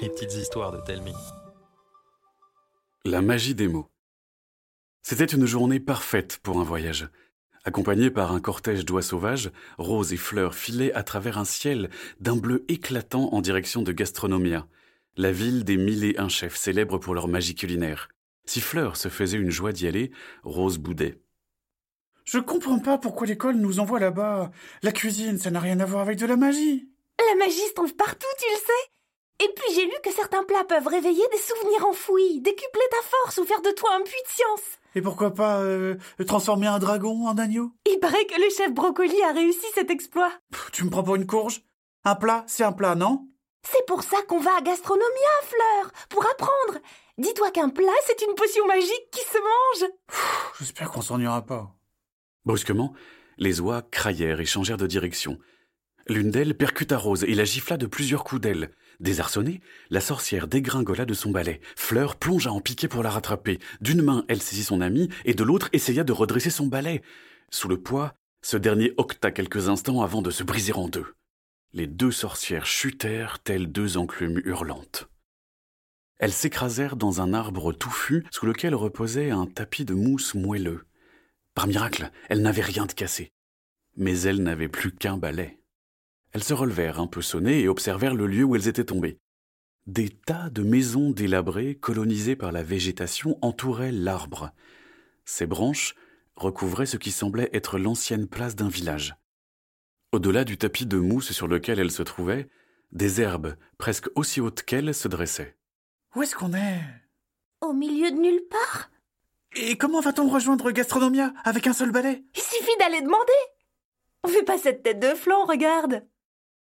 Les petites histoires de Telmi. La magie des mots. C'était une journée parfaite pour un voyage. Accompagnés par un cortège d'oies sauvages, roses et fleurs filaient à travers un ciel d'un bleu éclatant en direction de Gastronomia, la ville des mille et un chefs célèbres pour leur magie culinaire. Si Fleur se faisait une joie d'y aller, Rose boudait. Je comprends pas pourquoi l'école nous envoie là-bas. La cuisine, ça n'a rien à voir avec de la magie. La magie se trouve partout, tu le sais. Et puis j'ai lu que certains plats peuvent réveiller des souvenirs enfouis, décupler ta force ou faire de toi un puits de science. Et pourquoi pas euh, transformer un dragon en agneau? Il paraît que le chef Brocoli a réussi cet exploit. Pff, Tu me prends pour une courge? Un plat, c'est un plat, non? C'est pour ça qu'on va à Gastronomia, Fleur, pour apprendre. Dis-toi qu'un plat, c'est une potion magique qui se mange. J'espère qu'on s'ennuiera pas. Brusquement, les oies craillèrent et changèrent de direction. L'une d'elles percuta Rose et la gifla de plusieurs coups d'aile. Désarçonnée, la sorcière dégringola de son balai. Fleur plongea en piqué pour la rattraper. D'une main, elle saisit son ami et de l'autre essaya de redresser son balai. Sous le poids, ce dernier octa quelques instants avant de se briser en deux. Les deux sorcières chutèrent telles deux enclumes hurlantes. Elles s'écrasèrent dans un arbre touffu sous lequel reposait un tapis de mousse moelleux. Par miracle, elles n'avaient rien de cassé. Mais elles n'avaient plus qu'un balai. Elles se relevèrent un peu sonnées et observèrent le lieu où elles étaient tombées. Des tas de maisons délabrées, colonisées par la végétation, entouraient l'arbre. Ses branches recouvraient ce qui semblait être l'ancienne place d'un village. Au-delà du tapis de mousse sur lequel elles se trouvaient, des herbes presque aussi hautes qu'elles se dressaient. Où est-ce qu'on est? Au milieu de nulle part? Et comment va-t-on rejoindre Gastronomia avec un seul balai? Il suffit d'aller demander. On fait pas cette tête de flanc, regarde.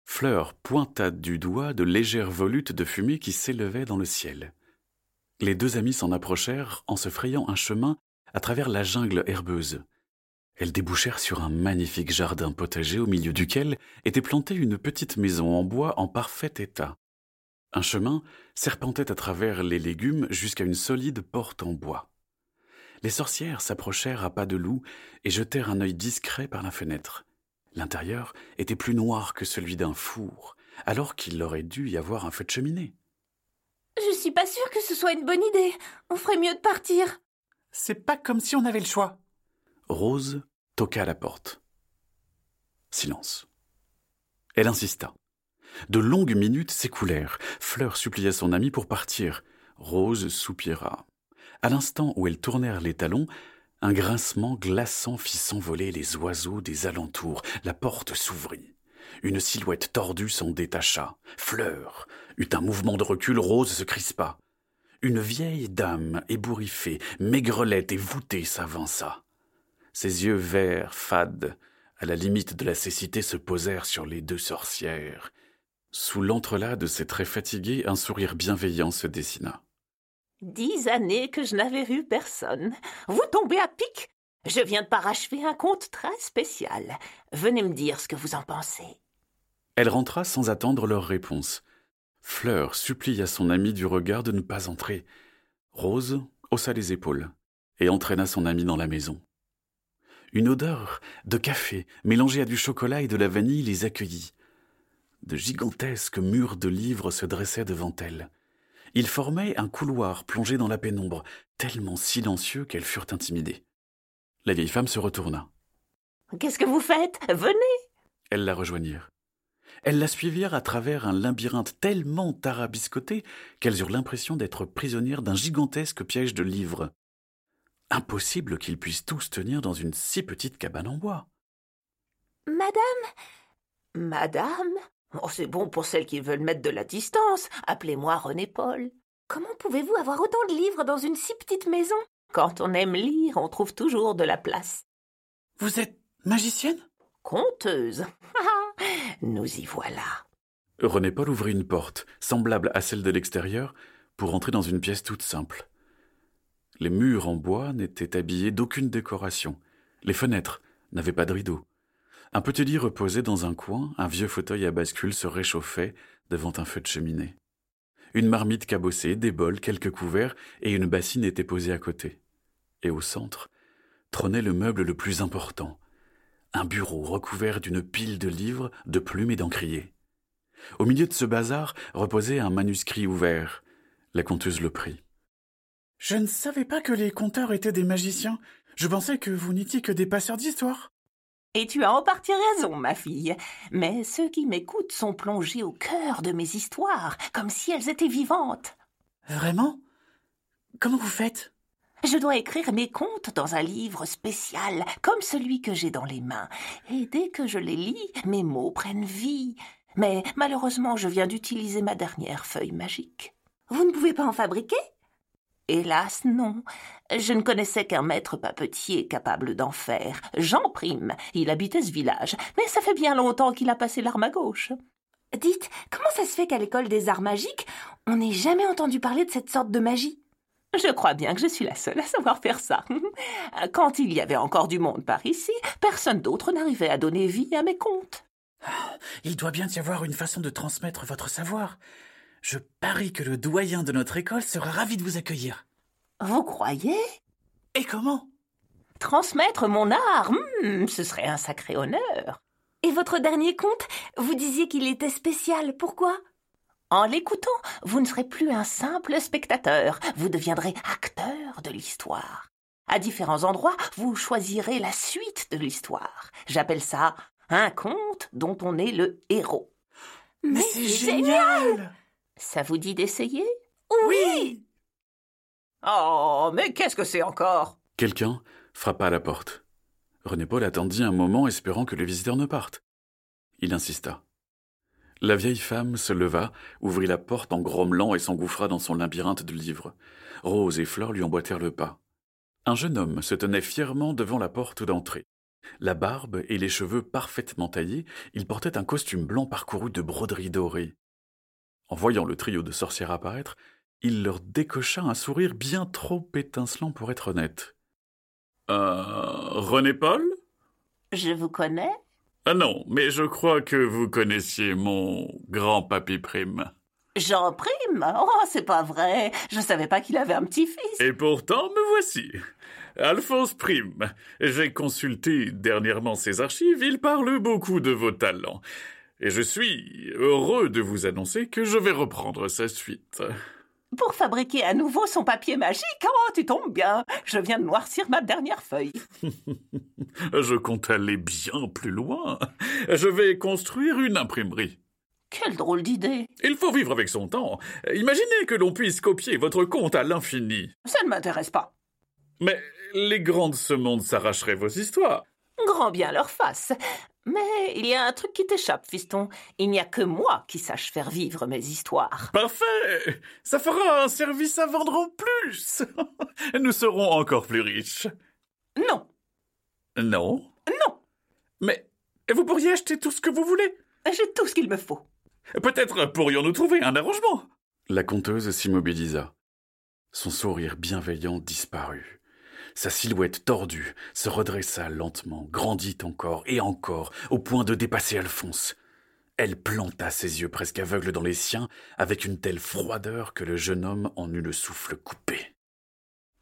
Fleur pointa du doigt de légères volutes de fumée qui s'élevaient dans le ciel. Les deux amies s'en approchèrent en se frayant un chemin à travers la jungle herbeuse. Elles débouchèrent sur un magnifique jardin potager au milieu duquel était plantée une petite maison en bois en parfait état. Un chemin serpentait à travers les légumes jusqu'à une solide porte en bois. Les sorcières s'approchèrent à pas de loup et jetèrent un œil discret par la fenêtre. L'intérieur était plus noir que celui d'un four, alors qu'il aurait dû y avoir un feu de cheminée. Je suis pas sûre que ce soit une bonne idée. On ferait mieux de partir. C'est pas comme si on avait le choix. Rose toqua à la porte. Silence. Elle insista. De longues minutes s'écoulèrent. Fleur supplia son amie pour partir. Rose soupira. À l'instant où elles tournèrent les talons, un grincement glaçant fit s'envoler les oiseaux des alentours. La porte s'ouvrit. Une silhouette tordue s'en détacha. Fleur eut un mouvement de recul, Rose se crispa. Une vieille dame ébouriffée, maigrelette et voûtée s'avança. Ses yeux verts, fades, à la limite de la cécité, se posèrent sur les deux sorcières. Sous l'entrelac de ses traits fatigués, un sourire bienveillant se dessina. Dix années que je n'avais vu personne. Vous tombez à pic Je viens de parachever un conte très spécial. Venez me dire ce que vous en pensez. Elle rentra sans attendre leur réponse. Fleur supplia son amie du regard de ne pas entrer. Rose haussa les épaules et entraîna son amie dans la maison. Une odeur de café mélangée à du chocolat et de la vanille les accueillit. De gigantesques murs de livres se dressaient devant elle. Ils formaient un couloir plongé dans la pénombre, tellement silencieux qu'elles furent intimidées. La vieille femme se retourna. Qu'est-ce que vous faites? Venez Elles la rejoignirent. Elles la suivirent à travers un labyrinthe tellement tarabiscoté qu'elles eurent l'impression d'être prisonnières d'un gigantesque piège de livres. Impossible qu'ils puissent tous tenir dans une si petite cabane en bois. Madame? Madame? Oh, c'est bon pour celles qui veulent mettre de la distance. Appelez-moi René Paul. Comment pouvez-vous avoir autant de livres dans une si petite maison? Quand on aime lire, on trouve toujours de la place. Vous êtes magicienne? Conteuse. Nous y voilà. René Paul ouvrit une porte, semblable à celle de l'extérieur, pour entrer dans une pièce toute simple. Les murs en bois n'étaient habillés d'aucune décoration. Les fenêtres n'avaient pas de rideaux. Un petit lit reposait dans un coin, un vieux fauteuil à bascule se réchauffait devant un feu de cheminée. Une marmite cabossée, des bols, quelques couverts et une bassine étaient posés à côté. Et au centre trônait le meuble le plus important, un bureau recouvert d'une pile de livres, de plumes et d'encriers. Au milieu de ce bazar reposait un manuscrit ouvert. La conteuse le prit. Je ne savais pas que les conteurs étaient des magiciens. Je pensais que vous n'étiez que des passeurs d'histoire. Et tu as en partie raison, ma fille. Mais ceux qui m'écoutent sont plongés au cœur de mes histoires, comme si elles étaient vivantes. Vraiment? Comment vous faites? Je dois écrire mes contes dans un livre spécial, comme celui que j'ai dans les mains. Et dès que je les lis, mes mots prennent vie. Mais malheureusement, je viens d'utiliser ma dernière feuille magique. Vous ne pouvez pas en fabriquer? Hélas, non. Je ne connaissais qu'un maître papetier capable d'en faire. Jean Prime. Il habitait ce village, mais ça fait bien longtemps qu'il a passé l'arme à gauche. Dites, comment ça se fait qu'à l'école des arts magiques, on n'ait jamais entendu parler de cette sorte de magie? Je crois bien que je suis la seule à savoir faire ça. Quand il y avait encore du monde par ici, personne d'autre n'arrivait à donner vie à mes contes. Il doit bien y avoir une façon de transmettre votre savoir. Je parie que le doyen de notre école sera ravi de vous accueillir. Vous croyez? Et comment? Transmettre mon art, hmm, ce serait un sacré honneur. Et votre dernier conte, vous disiez qu'il était spécial. Pourquoi? En l'écoutant, vous ne serez plus un simple spectateur, vous deviendrez acteur de l'histoire. À différents endroits, vous choisirez la suite de l'histoire. J'appelle ça un conte dont on est le héros. Mais, c'est génial Ça vous dit d'essayer? Oui Oh, mais qu'est-ce que c'est encore? Quelqu'un frappa à la porte. René Paul attendit un moment espérant que le visiteur ne parte. Il insista. La vieille femme se leva, ouvrit la porte en grommelant et s'engouffra dans son labyrinthe de livres. Rose et Flore lui emboîtèrent le pas. Un jeune homme se tenait fièrement devant la porte d'entrée. La barbe et les cheveux parfaitement taillés, il portait un costume blanc parcouru de broderies dorées. En voyant le trio de sorcières apparaître, il leur décocha un sourire bien trop étincelant pour être honnête. Euh, René Paul? Je vous connais Ah non, mais je crois que vous connaissiez mon grand papy Prime. Jean Prime? Oh, c'est pas vrai. Je savais pas qu'il avait un petit-fils. Et pourtant, me voici. Alphonse Prime. J'ai consulté dernièrement ses archives, il parle beaucoup de vos talents. Et je suis heureux de vous annoncer que je vais reprendre sa suite. Pour fabriquer à nouveau son papier magique, oh, tu tombes bien. Je viens de noircir ma dernière feuille. je compte aller bien plus loin. Je vais construire une imprimerie. Quelle drôle d'idée. Il faut vivre avec son temps. Imaginez que l'on puisse copier votre compte à l'infini. Ça ne m'intéresse pas. Mais les grands de ce monde s'arracheraient vos histoires. Grand bien leur face. Mais il y a un truc qui t'échappe, fiston. Il n'y a que moi qui sache faire vivre mes histoires. Parfait Ça fera un service à vendre en plus Nous serons encore plus riches. Non. Non Non. Mais vous pourriez acheter tout ce que vous voulez. J'ai tout ce qu'il me faut. Peut-être pourrions-nous trouver un arrangement. La conteuse s'immobilisa. Son sourire bienveillant disparut. Sa silhouette tordue se redressa lentement, grandit encore et encore, au point de dépasser Alphonse. Elle planta ses yeux presque aveugles dans les siens, avec une telle froideur que le jeune homme en eut le souffle coupé.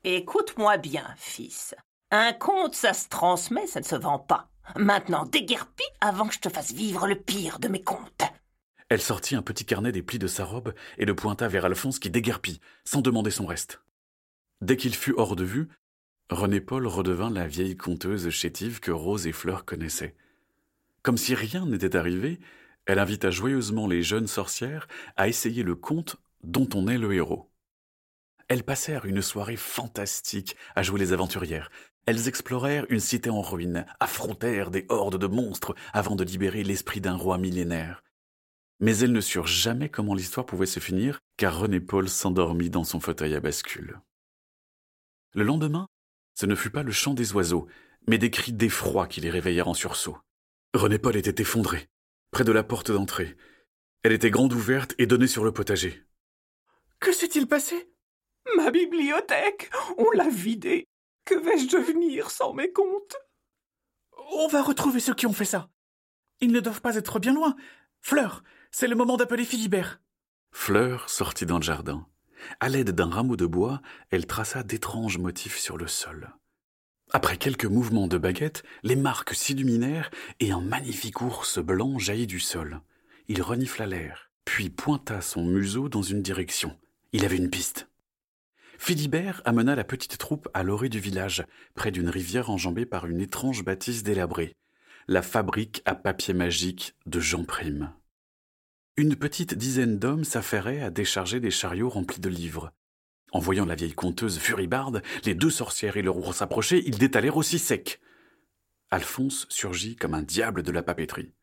Écoute-moi bien, fils. Un conte, ça se transmet, ça ne se vend pas. Maintenant, déguerpis avant que je te fasse vivre le pire de mes contes. Elle sortit un petit carnet des plis de sa robe et le pointa vers Alphonse qui déguerpit, sans demander son reste. Dès qu'il fut hors de vue, René Paul redevint la vieille conteuse chétive que Rose et Fleur connaissaient. Comme si rien n'était arrivé, elle invita joyeusement les jeunes sorcières à essayer le conte dont on est le héros. Elles passèrent une soirée fantastique à jouer les aventurières. Elles explorèrent une cité en ruine, affrontèrent des hordes de monstres avant de libérer l'esprit d'un roi millénaire. Mais elles ne surent jamais comment l'histoire pouvait se finir, car René Paul s'endormit dans son fauteuil à bascule. Le lendemain, ce ne fut pas le chant des oiseaux, mais des cris d'effroi qui les réveillèrent en sursaut. René Paul était effondré, près de la porte d'entrée. Elle était grande ouverte et donnait sur le potager. Que s'est-il passé? Ma bibliothèque On l'a vidée. Que vais-je devenir sans mes contes On va retrouver ceux qui ont fait ça. Ils ne doivent pas être bien loin. Fleur, c'est le moment d'appeler Philibert. Fleur sortit dans le jardin. À l'aide d'un rameau de bois, elle traça d'étranges motifs sur le sol. Après quelques mouvements de baguette, les marques s'illuminèrent et un magnifique ours blanc jaillit du sol. il renifla l'air, puis pointa son museau dans une direction. Il avait une piste. Philibert amena la petite troupe à l'orée du village, près d'une rivière enjambée par une étrange bâtisse délabrée, la fabrique à papier magique de Jean Prime. Une petite dizaine d'hommes s'affairaient à décharger des chariots remplis de livres. En voyant la vieille conteuse furibarde, les deux sorcières et le roi s'approcher, ils détalèrent aussi sec. Alphonse surgit comme un diable de la papeterie.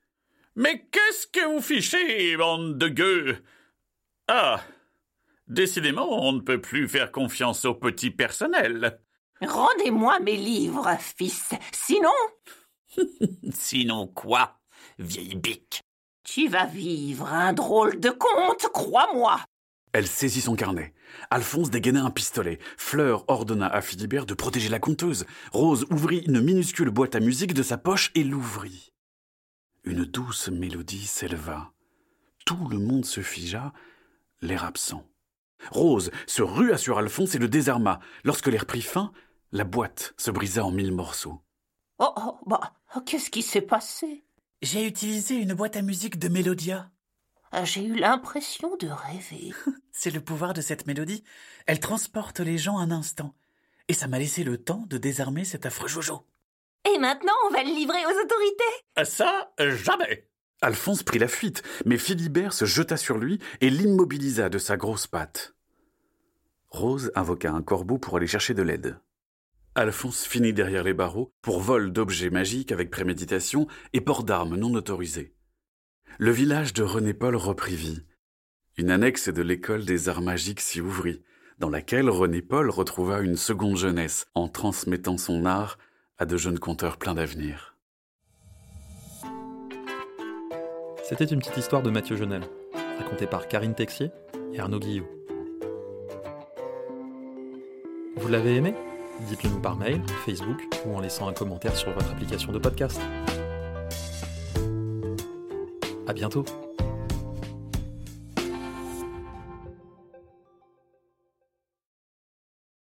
Mais qu'est-ce que vous fichez, bande de gueux Ah Décidément, on ne peut plus faire confiance au petit personnel. Rendez-moi mes livres, fils. Sinon. Sinon quoi, vieille bique? Tu vas vivre un drôle de conte, crois-moi. Elle saisit son carnet. Alphonse dégaina un pistolet. Fleur ordonna à Philibert de protéger la conteuse. Rose ouvrit une minuscule boîte à musique de sa poche et l'ouvrit. Une douce mélodie s'éleva. Tout le monde se figea, l'air absent. Rose se rua sur Alphonse et le désarma. Lorsque l'air prit fin, la boîte se brisa en mille morceaux. Oh, oh, bah, qu'est-ce qui s'est passé? J'ai utilisé une boîte à musique de Mélodia. Ah, j'ai eu l'impression de rêver. C'est le pouvoir de cette mélodie. Elle transporte les gens un instant. Et ça m'a laissé le temps de désarmer cet affreux Jojo. Et maintenant, on va le livrer aux autorités Ça, jamais Alphonse prit la fuite, mais Philibert se jeta sur lui et l'immobilisa de sa grosse patte. Rose invoqua un corbeau pour aller chercher de l'aide. Alphonse finit derrière les barreaux pour vol d'objets magiques avec préméditation et port d'armes non autorisés. Le village de René-Paul reprit vie. Une annexe de l'école des arts magiques s'y ouvrit, dans laquelle René-Paul retrouva une seconde jeunesse en transmettant son art à de jeunes conteurs pleins d'avenir. C'était une petite histoire de Mathieu Genel, racontée par Karine Texier et Arnaud Guillot. Vous l'avez aimé? Dites-le nous par mail, Facebook ou en laissant un commentaire sur votre application de podcast. À bientôt